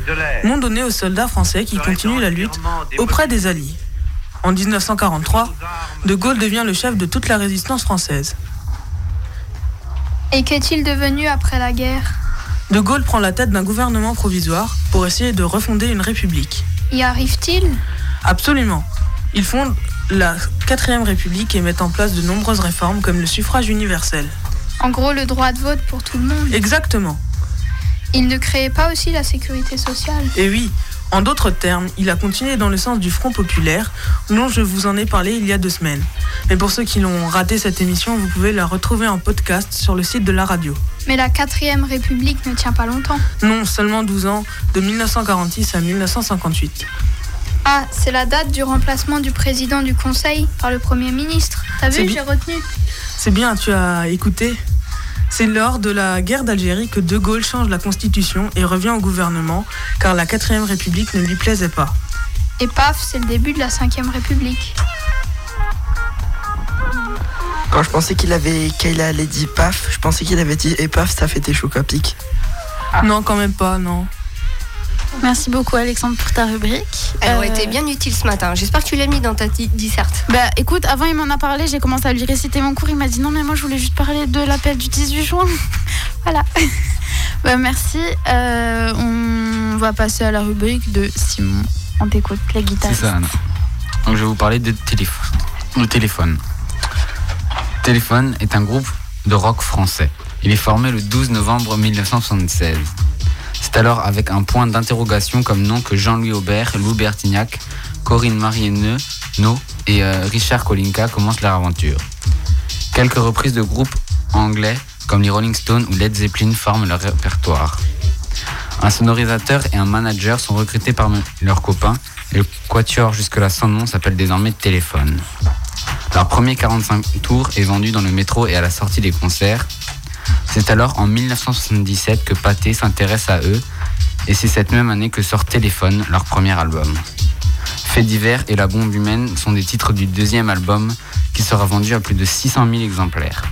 nom donné aux soldats français qui continuent la lutte auprès des Alliés. En 1943, De Gaulle devient le chef de toute la résistance française. Et qu'est-il devenu après la guerre? De Gaulle prend la tête d'un gouvernement provisoire pour essayer de refonder une république. Y arrive-t-il? Absolument. Il fonde la 4ème République et met en place de nombreuses réformes comme le suffrage universel. En gros, le droit de vote pour tout le monde. Exactement. Il ne créait pas aussi la sécurité sociale? Et oui, en d'autres termes, il a continué dans le sens du Front populaire, dont je vous en ai parlé il y a deux semaines. Mais pour ceux qui l'ont raté cette émission, vous pouvez la retrouver en podcast sur le site de la radio. Mais la 4ème République ne tient pas longtemps. Non, seulement 12 ans, de 1946 à 1958. Ah, c'est la date du remplacement du président du Conseil par le Premier ministre. T'as vu, j'ai retenu. C'est bien, tu as écouté. C'est lors de la guerre d'Algérie que De Gaulle change la constitution et revient au gouvernement, car la 4ème République ne lui plaisait pas. Et paf, c'est le début de la 5ème République. Quand je pensais qu'il avait qu'il allait dire paf, je pensais qu'il avait dit et paf, ça fait tes chocs à pic. Non, quand même pas, non. Merci beaucoup Alexandre pour ta rubrique. Elle aurait Euh, été bien utile ce matin. J'espère que tu l'as mis dans ta di- disserte. Bah écoute, avant il m'en a parlé, j'ai commencé à lui réciter mon cours, il m'a dit non mais moi je voulais juste parler de l'appel du 18 juin. voilà. bah merci. Euh, on va passer à la rubrique de Simon. On t'écoute, la guitare. C'est ça, Anna. Donc je vais vous parler de téléphone. Le téléphone. Téléphone est un groupe de rock français. Il est formé le 12 novembre 1976. Alors avec un point d'interrogation comme nom que Jean-Louis Aubert, Lou Bertignac, Corinne Marienneux, No et euh, Richard Kolinka commencent leur aventure. Quelques reprises de groupes anglais comme les Rolling Stones ou Led Zeppelin forment leur répertoire. Un sonorisateur et un manager sont recrutés parmi leurs copains et le quatuor jusque-là sans nom s'appelle désormais Téléphone. Leur premier 45 tours est vendu dans le métro et à la sortie des concerts. C'est alors en 1977 que Pathé s'intéresse à eux et c'est cette même année que sort Téléphone, leur premier album. Fait divers et La bombe humaine sont des titres du deuxième album qui sera vendu à plus de 600 000 exemplaires.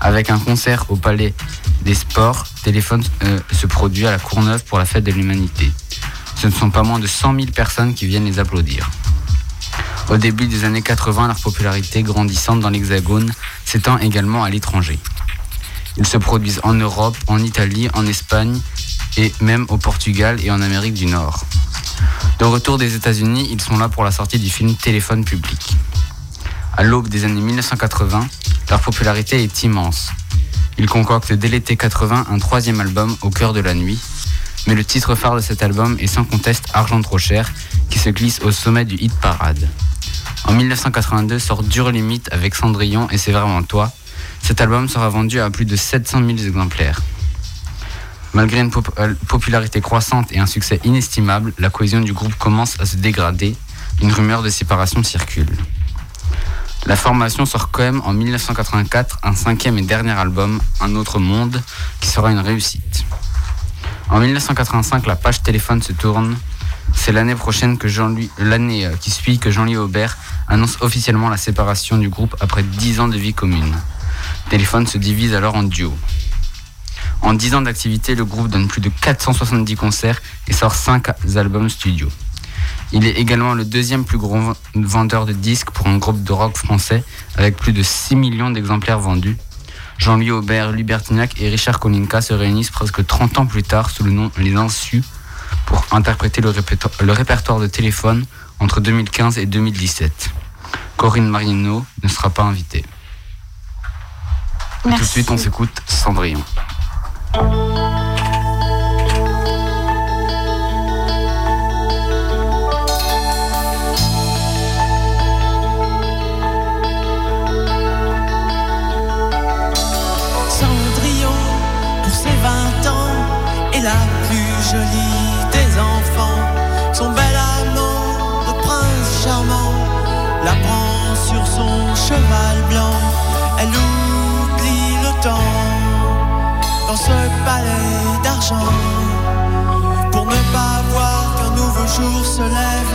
Avec un concert au Palais des Sports, Téléphone euh, se produit à la Courneuve pour la fête de l'humanité. Ce ne sont pas moins de 100 000 personnes qui viennent les applaudir. Au début des années 80, leur popularité grandissante dans l'Hexagone s'étend également à l'étranger. Ils se produisent en Europe, en Italie, en Espagne et même au Portugal et en Amérique du Nord. De retour des États-Unis, ils sont là pour la sortie du film Téléphone public. À l'aube des années 1980, leur popularité est immense. Ils concoctent dès l'été 80 un troisième album, Au cœur de la nuit. Mais le titre phare de cet album est sans conteste Argent trop cher, qui se glisse au sommet du hit parade. En 1982 sort Dure Limite avec Cendrillon et C'est vraiment toi. Cet album sera vendu à plus de 700 000 exemplaires. Malgré une euh, popularité croissante et un succès inestimable, la cohésion du groupe commence à se dégrader. Une rumeur de séparation circule. La formation sort quand même en 1984 un cinquième et dernier album, Un autre monde, qui sera une réussite. En 1985, la page téléphone se tourne. C'est l'année prochaine que Jean-Louis, l'année euh, qui suit que Jean-Louis Aubert annonce officiellement la séparation du groupe après 10 ans de vie commune. Téléphone se divise alors en duo. En 10 ans d'activité, le groupe donne plus de 470 concerts et sort 5 albums studio. Il est également le deuxième plus gros vendeur de disques pour un groupe de rock français avec plus de 6 millions d'exemplaires vendus. Jean-Louis Aubert, Lubertignac et Richard Kolinka se réunissent presque 30 ans plus tard sous le nom Les Insus pour interpréter le, le répertoire de téléphone entre 2015 et 2017. Corinne Marino ne sera pas invitée. Tout de suite, on s'écoute Cendrillon. Cendrillon, pour ses 20 ans, est la plus jolie des enfants. Son bel amant, le prince charmant, la prend sur son cheval blanc. Elle le dans ce palais d'argent. Pour ne pas voir qu'un nouveau jour se lève,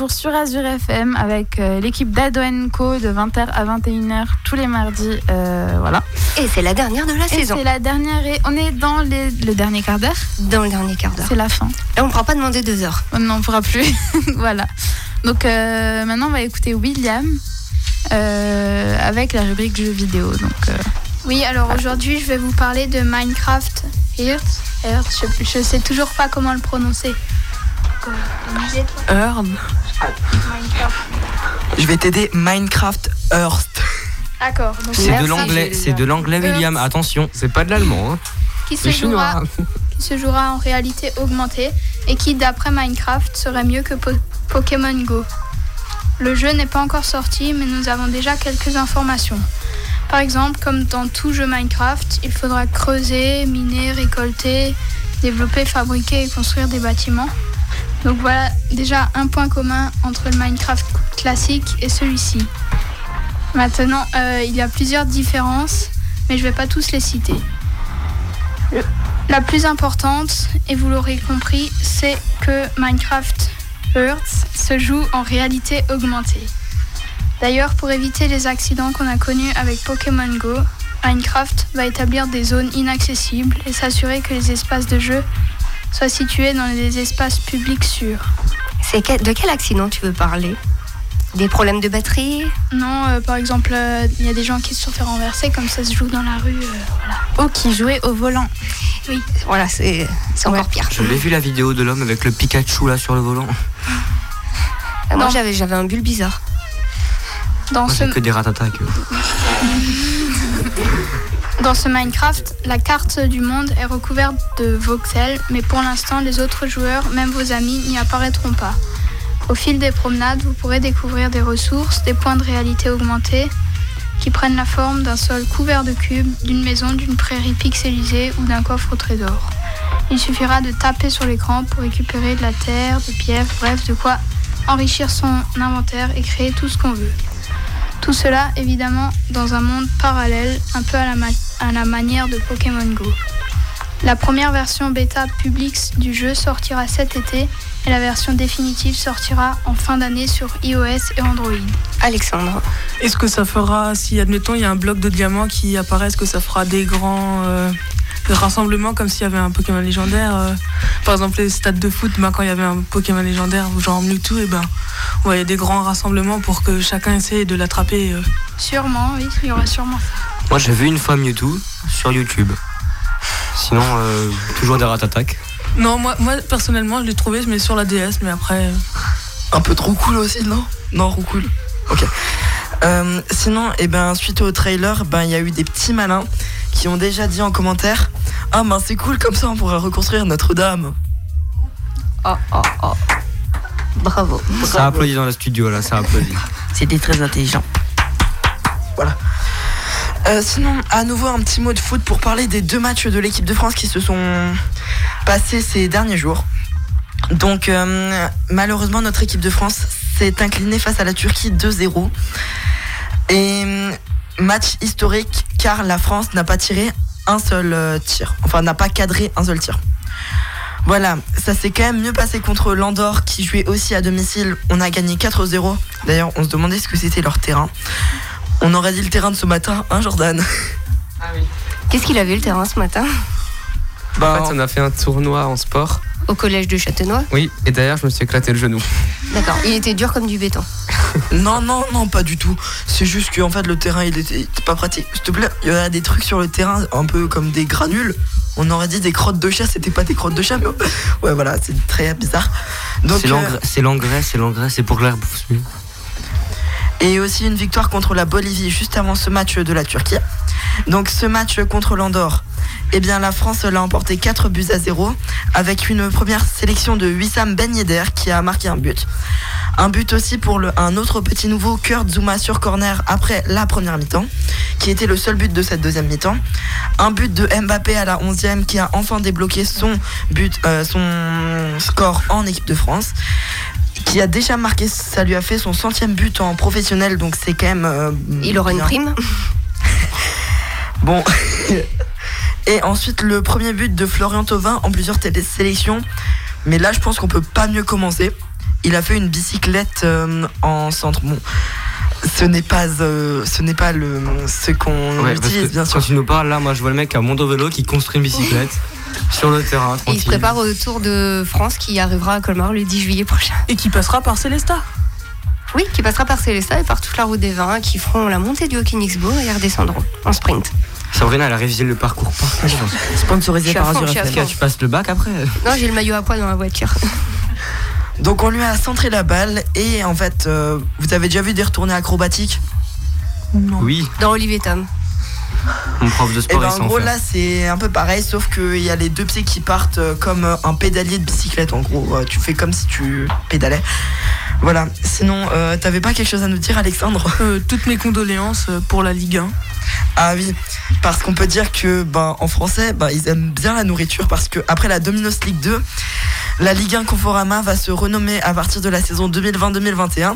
retour sur Azure FM avec euh, l'équipe d'Ado Co de 20h à 21h tous les mardis. euh, voilà. Et c'est la dernière de la Et saison. C'est la dernière et on est dans les- le dernier quart d'heure. Dans le dernier quart d'heure. C'est la fin. Et on ne pourra pas demander deux heures. On ne pourra plus. voilà. Donc euh, maintenant, on va écouter William euh, avec la rubrique jeux vidéo. Donc, euh, Oui, alors aujourd'hui, je vais vous parler de Minecraft Earth. Earth, je, je sais toujours pas comment le prononcer. Earth. Minecraft. Je vais t'aider Minecraft Earth. D'accord. donc C'est de l'anglais, c'est de l'anglais, William. Attention. C'est pas de l'allemand. Hein. Qui se, chinois. jouera, qui se jouera en réalité augmentée et qui, d'après Minecraft, serait mieux que Po- Pokémon Go. Le jeu n'est pas encore sorti, mais nous avons déjà quelques informations. Par exemple, comme dans tout jeu Minecraft, il faudra creuser, miner, récolter, développer, fabriquer et construire des bâtiments. Donc voilà déjà un point commun entre le Minecraft classique et celui-ci. Maintenant, euh, il y a plusieurs différences, mais je ne vais pas tous les citer. La plus importante, et vous l'aurez compris, c'est que Minecraft Earth se joue en réalité augmentée. D'ailleurs, pour éviter les accidents qu'on a connus avec Pokémon Go, Minecraft va établir des zones inaccessibles et s'assurer que les espaces de jeu soient situés dans des espaces publics sûrs. C'est que- de quel accident tu veux parler? Des problèmes de batterie? Non, euh, par exemple, euh, il y a des gens qui se sont fait renverser comme ça se joue dans la rue. euh, voilà. ou qui jouait au volant. Oui. Voilà, c'est c'est encore pire. Je l'ai vu la vidéo de l'homme avec le Pikachu là sur le volant. Ah, Moi, Non. j'avais j'avais un bulle bizarre. Dans Moi, ce, que des ratatas. que- Dans ce Minecraft, la carte du monde est recouverte de voxels, mais pour l'instant, les autres joueurs, même vos amis, n'y apparaîtront pas. Au fil des promenades, vous pourrez découvrir des ressources, des points de réalité augmentés, qui prennent la forme d'un sol couvert de cubes, d'une maison, d'une prairie pixelisée ou d'un coffre au trésor. Il suffira de taper sur l'écran pour récupérer de la terre, des pierres, bref, de quoi enrichir son inventaire et créer tout ce qu'on veut. Tout cela, évidemment, dans un monde parallèle, un peu à la, ma- à la manière de Pokémon Go. La première version bêta publique du jeu sortira cet été et la version définitive sortira en fin d'année sur iOS et Android. Alexandre. Est-ce que ça fera, si admettons il y a un bloc de diamants qui apparaît, est-ce que ça fera des grands euh, rassemblements comme s'il y avait un Pokémon légendaire euh, Par exemple les stades de foot, ben, quand il y avait un Pokémon légendaire, genre Mewtwo, et ben on voyait des grands rassemblements pour que chacun essaye de l'attraper. euh. Sûrement, oui, il y aura sûrement ça. Moi, j'ai vu une fois Mewtwo sur YouTube. Sinon, euh, toujours des ratatak. Non, moi, moi personnellement je l'ai trouvé, mais sur la DS, mais après. euh, Un peu trop cool aussi, non? Non, trop cool. Ok. Euh, sinon, eh ben, suite au trailer, ben, il y a eu des petits malins qui ont déjà dit en commentaire Ah, ben c'est cool, comme ça on pourra reconstruire Notre-Dame. Oh, oh, oh. Bravo. Ça applaudit dans le studio là, ça applaudit. C'était très intelligent. Euh, sinon, à nouveau, un petit mot de foot pour parler des deux matchs de l'équipe de France qui se sont passés ces derniers jours. Donc, euh, malheureusement, notre équipe de France s'est inclinée face à la Turquie 2-0. Et euh, match historique car la France n'a pas tiré un seul tir. Enfin, n'a pas cadré un seul tir. Voilà, ça s'est quand même mieux passé contre l'Andorre qui jouait aussi à domicile. On a gagné 4-0. D'ailleurs, on se demandait ce que c'était leur terrain. On aurait dit le terrain de ce matin, hein Jordan? Qu'est-ce qu'il avait le terrain ce matin? En fait, on a fait un tournoi en sport. Au collège de Châtenois? Oui, et d'ailleurs, je me suis éclaté le genou. D'accord, il était dur comme du béton. Non, non, non, pas du tout. C'est juste qu'en fait, le terrain, il était, il était pas pratique. S'il te plaît, il y a des trucs sur le terrain, un peu comme des granules. On aurait dit des crottes de chat, c'était pas des crottes de chat, mais ouais, voilà, c'est très bizarre. C'est euh, l'engrais, c'est l'engrais, c'est l'engrais, c'est pour que l'air pousse mieux. Et aussi une victoire contre la Bolivie juste avant ce match de la Turquie. Donc ce match contre l'Andorre, eh bien la France l'a emporté 4 buts à 0 avec une première sélection de Wissam Ben Yedder qui a marqué un but. Un but aussi pour un autre petit nouveau, Kurt Zuma sur corner après la première mi-temps, qui était le seul but de cette deuxième mi-temps. Un but de Mbappé à la 11e qui a enfin débloqué son but, euh, son score en équipe de France qui a déjà marqué, ça lui a fait son centième but en professionnel, donc c'est quand même. euh, Il aura une prime Bon. Et ensuite, le premier but de Florian Thauvin en plusieurs sélections. Mais là, je pense qu'on peut pas mieux commencer. Il a fait une bicyclette euh, en centre. Bon, ce n'est pas, euh, ce n'est pas le, ce qu'on Ouais, utilise, bien sûr. Quand tu nous parles, là, moi, je vois le mec à Mondo Vélo qui construit une bicyclette sur le terrain, Et il se prépare au Tour de France qui arrivera à Colmar le 10 juillet prochain. Et qui passera par Célesta. Oui, qui passera par Célestat et par toute la route des vins, qui feront la montée du Haut-Königsbourg et redescendront en sprint. Sabrina, elle a révisé le parcours. Sponsorisé par Azure. Tu passes le bac après Non, j'ai le maillot à poids dans la voiture. Donc on lui a centré la balle et en fait, euh, vous avez déjà vu des retournées acrobatiques? Oui, Dans Olivier Tom. Mon prof de Et sport, ben il en gros fait. là c'est un peu pareil sauf qu'il y a les deux pieds qui partent euh, comme un pédalier de bicyclette en gros. Euh, Tu fais comme si tu pédalais. Voilà. Sinon, euh, t'avais pas quelque chose à nous dire Alexandre? Euh, toutes mes condoléances pour la Ligue 1. Ah oui, parce qu'on peut dire que ben, en français, ben, ils aiment bien la nourriture parce que après la Dominos League 2, la Ligue 1 Conforama va se renommer à partir de la saison 2020-2021.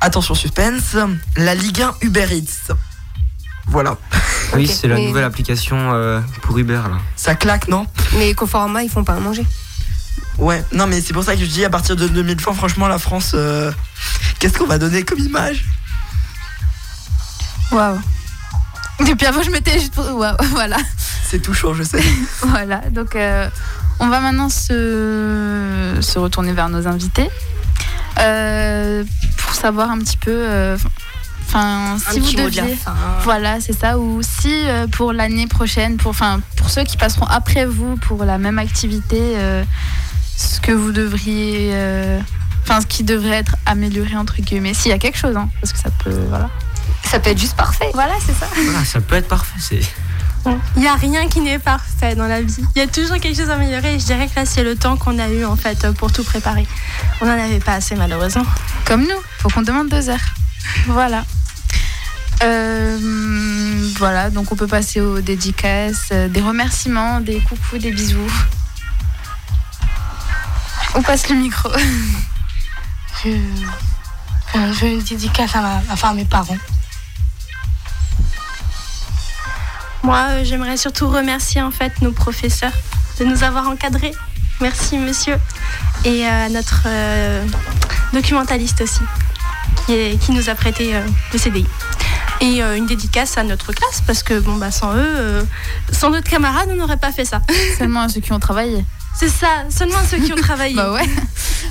Attention suspense, la Ligue 1 Uber Eats. Voilà. Oui, c'est la mais- nouvelle application euh, pour Uber, là. Ça claque, non? Mais Conforama, ils font pas à manger. Ouais, non mais c'est pour ça que je dis à partir de 2020, franchement la France, euh, qu'est-ce qu'on va donner comme image? Waouh. Depuis avant, je m'étais juste. pour- Waouh, voilà. C'est touchant, je sais. Voilà, donc euh, on va maintenant se, se retourner vers nos invités euh, pour savoir un petit peu. euh, Enfin, Un si vous de deviez. fin. Voilà, c'est ça. Ou si euh, pour l'année prochaine, pour, enfin, pour ceux qui passeront après vous pour la même activité, euh, ce que vous devriez. euh, Enfin, ce qui devrait être amélioré, entre guillemets. S'il y a quelque chose, hein, parce que ça peut. Voilà. Ça peut être juste parfait. Voilà, c'est ça. Voilà, ça peut être parfait. C'est... Il n'y a rien qui n'est parfait dans la vie. Il y a toujours quelque chose à améliorer. Et je dirais que là, c'est le temps qu'on a eu en fait pour tout préparer. On n'en avait pas assez malheureusement. Comme nous, faut qu'on demande deux heures. Voilà. Euh, voilà, donc on peut passer aux dédicaces, euh, des remerciements, des coucous, des bisous. On passe le micro. Je, enfin, je une dédicace à, ma, enfin, à mes parents. Moi, euh, j'aimerais surtout remercier en fait nos professeurs de nous avoir encadrés. Merci monsieur. Et euh, notre euh, documentaliste aussi, qui, est- qui nous a prêté euh, le CDI. Et euh, une dédicace à notre classe, parce que bon, bah, sans eux, euh, sans notre camarade, on n'aurait pas fait ça. Seulement à ceux qui ont travaillé. C'est ça, seulement à ceux qui ont travaillé. Bah ouais.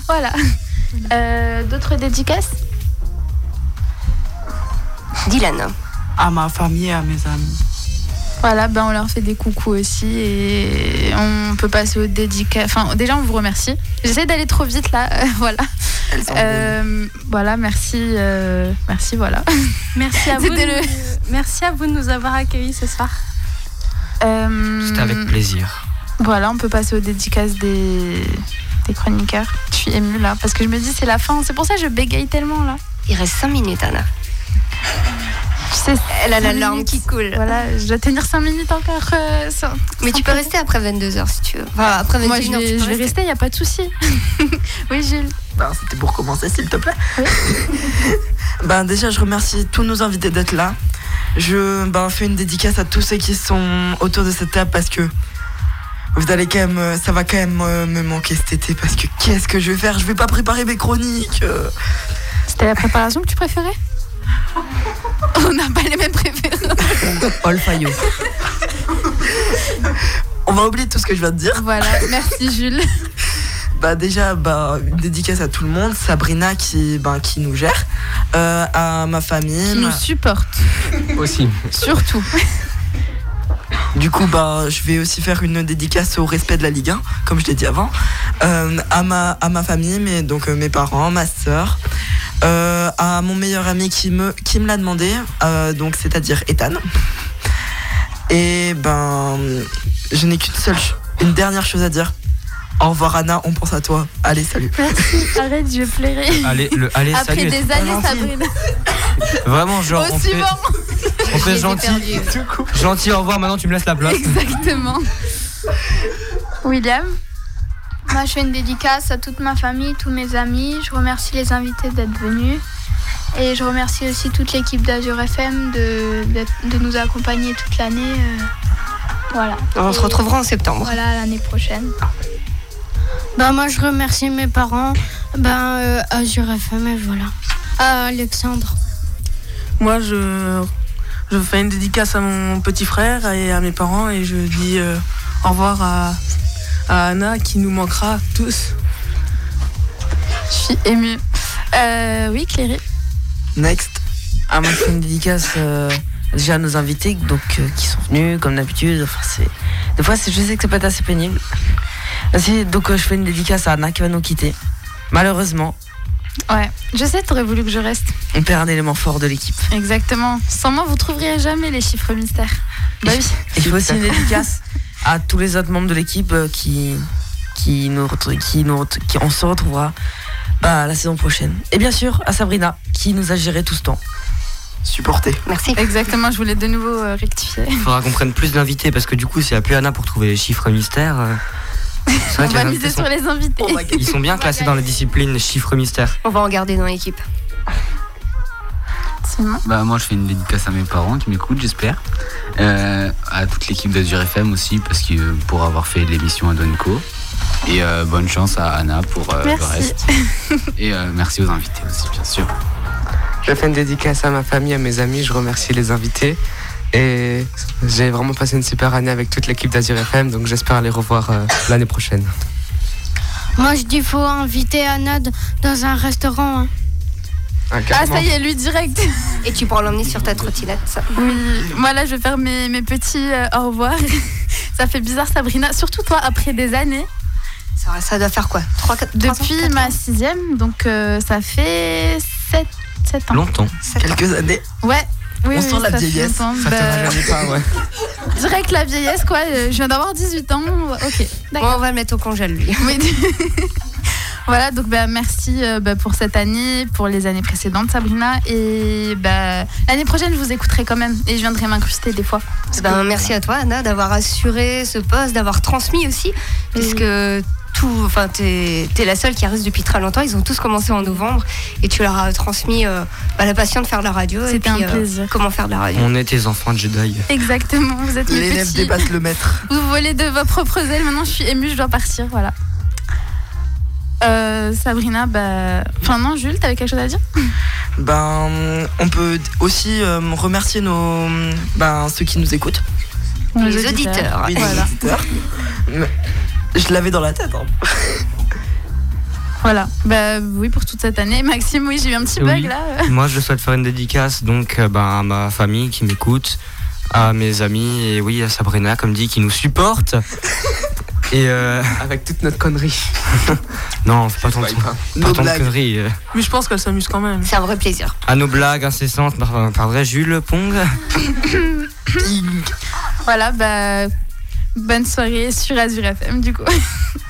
Voilà. Euh, D'autres dédicaces? Dylan. À ma famille et à mes amis. Voilà, ben on leur fait des coucous aussi et on peut passer aux dédicaces. Enfin, déjà, on vous remercie. J'essaie d'aller trop vite là, euh, voilà. Euh, voilà, merci, euh, merci, voilà. Merci à vous. De- le- Merci à vous de nous avoir accueillis ce soir. Euh, C'était avec plaisir. Voilà, on peut passer aux dédicaces des, des chroniqueurs. Je suis émue là parce que je me dis c'est la fin. C'est pour ça que je bégaye tellement là. Il reste 5 minutes, Anna. Sais, Elle a la larme qui coule. Voilà, je dois tenir 5 minutes encore. euh, sans- Mais sans tu peux problème. rester après 22h si tu veux. Enfin, après 21h, Moi, je vais, je vais rester. il n'y a pas de souci. oui, Gilles. Ben, C'était pour commencer, s'il te plaît. ben, déjà, je remercie tous nos invités d'être là. Je ben, fais une dédicace à tous ceux qui sont autour de cette table parce que vous allez quand même, euh, ça va quand même euh, me manquer cet été parce que qu'est-ce que je vais faire? Je vais pas préparer mes chroniques. C'était la préparation que tu préférais? On n'a pas les mêmes préférences. Olfayo. On va oublier tout ce que je viens de dire. Voilà, merci Jules. Bah déjà, bah, une dédicace à tout le monde. Sabrina qui, bah, qui nous gère. Euh, à ma famille. Qui nous supporte, Aussi. surtout. Du coup, bah, je vais aussi faire une dédicace au respect de la Ligue 1, comme je l'ai dit avant, Euh, à, ma, à ma famille, mais, donc euh, mes parents, ma soeur, à mon meilleur ami qui me, qui me l'a demandé, euh, donc c'est-à-dire Ethan. Et ben, je n'ai qu'une seule, une dernière chose à dire. Au revoir Anna, on pense à toi. Allez, salut. Merci, arrête, je vais pleurer. Allez, le, allez, Après salut. des années. Sabrina. Vraiment, genre, on fait. On fait gentil. Gentil, au revoir, maintenant tu me laisses la place. Exactement. William? Moi, je fais une dédicace à toute ma famille, tous mes amis. Je remercie les invités d'être venus. Et je remercie aussi toute l'équipe d'Azur FM de, de, de nous accompagner toute l'année. euh, voilà. On se Et retrouvera en septembre. Voilà, l'année prochaine. Ben, moi, je remercie mes parents, ben, euh, Azure FM, et voilà. À Alexandre. Moi, je, je fais une dédicace à mon petit frère et à mes parents et je dis euh, au revoir à, à Anna qui nous manquera tous. Je suis émue. Euh, oui, Cléry. Next. Ah, moi, je fais une dédicace euh, déjà à nos invités donc, qui sont venus, comme d'habitude. Enfin, c'est... Des fois, c'est- je sais que ça peut être assez pénible. Donc, je fais une dédicace à Anna qui va nous quitter. Malheureusement, Ouais, je sais, t'aurais voulu que je reste. on perd un élément fort de l'équipe. Exactement. Sans moi, vous trouverez jamais les chiffres mystères. Bah oui. Et je fais aussi une dédicace à tous les autres membres de l'équipe euh, qui, qui, nous, qui, nous, qui on se retrouvera bah, la saison prochaine. Et bien sûr à Sabrina qui nous a géré tout ce temps. Supporté. Merci. Exactement, je voulais de nouveau euh, rectifier. Il faudra qu'on prenne plus d'invités parce que du coup, s'il n'y a plus Anna pour trouver les chiffres mystères. On va miser sur les invités. Ils sont bien classés dans la discipline chiffres mystères. On va en garder dans l'équipe. Bah, moi, je fais une dédicace à mes parents qui m'écoutent, j'espère. Euh, à toute l'équipe d'Azur FM aussi, parce que euh, pour avoir fait l'émission à Donco. Et euh, bonne chance à Anna pour euh, le reste. Et euh, merci aux invités aussi, bien sûr. Je fais une dédicace à ma famille, à mes amis. Je remercie les invités. Et j'ai vraiment passé une super année avec toute l'équipe d'Azur FM. Donc j'espère les revoir euh, l'année prochaine. Moi, je dis faut inviter Anna dans un restaurant. hein. Ah, ça y est, lui direct. Et tu pourras l'emmener sur ta trottinette. Ça. Oui, moi là je vais faire mes, mes petits euh, au revoir. ça fait bizarre Sabrina, surtout toi après des années. Ça, ça doit faire quoi? 3, 4, Depuis ma sixième, donc euh, ça fait 7, ans. Longtemps. Quelques années. Ouais. Oui, On oui, sent la vieillesse. Ça Bah, pas, ouais. Direct la vieillesse quoi, euh, je viens d'avoir 18 ans. Ok, d'accord. on va le mettre au congèle lui. Oui. Voilà, donc bah, merci euh, bah, pour cette année, pour les années précédentes, Sabrina. Et bah, l'année prochaine, je vous écouterai quand même et je viendrai m'incruster des fois. Ben, que- merci à toi, Anna, d'avoir assuré ce poste, d'avoir transmis aussi, puisque tout, enfin, t'es es la seule qui reste depuis très longtemps. Ils ont tous commencé en novembre et tu leur as transmis euh, bah, la passion de faire de la radio. et C'était un euh, plaisir. comment faire de la radio. On est tes enfants de Jedi. Exactement, vous êtes mes L'élève dépasse le maître. Vous volez de vos propres ailes. Maintenant, je suis émue, je dois partir. Voilà. Euh, Sabrina, bah. Enfin, non, Jules, t'avais quelque chose à dire? Ben, on peut aussi euh, remercier nos, ben, ceux qui nous écoutent. Les auditeurs. Oui, les Voilà. auditeurs. Je l'avais dans la tête. hein. Voilà. Bah, oui, pour toute cette année. Maxime, oui, j'ai eu un petit bug Oui. là. Moi, je souhaite faire une dédicace donc euh, ben, à ma famille qui m'écoute, à mes amis et oui, à Sabrina, comme dit, qui nous supporte. Et euh, Avec toute notre connerie. non, c'est pas tant de, conneries. euh. Mais je pense qu'elle s'amuse quand même. C'est un vrai plaisir. À nos blagues incessantes par, par vrai Jules Pong. Voilà, bah. Bonne soirée sur Azure FM, du coup.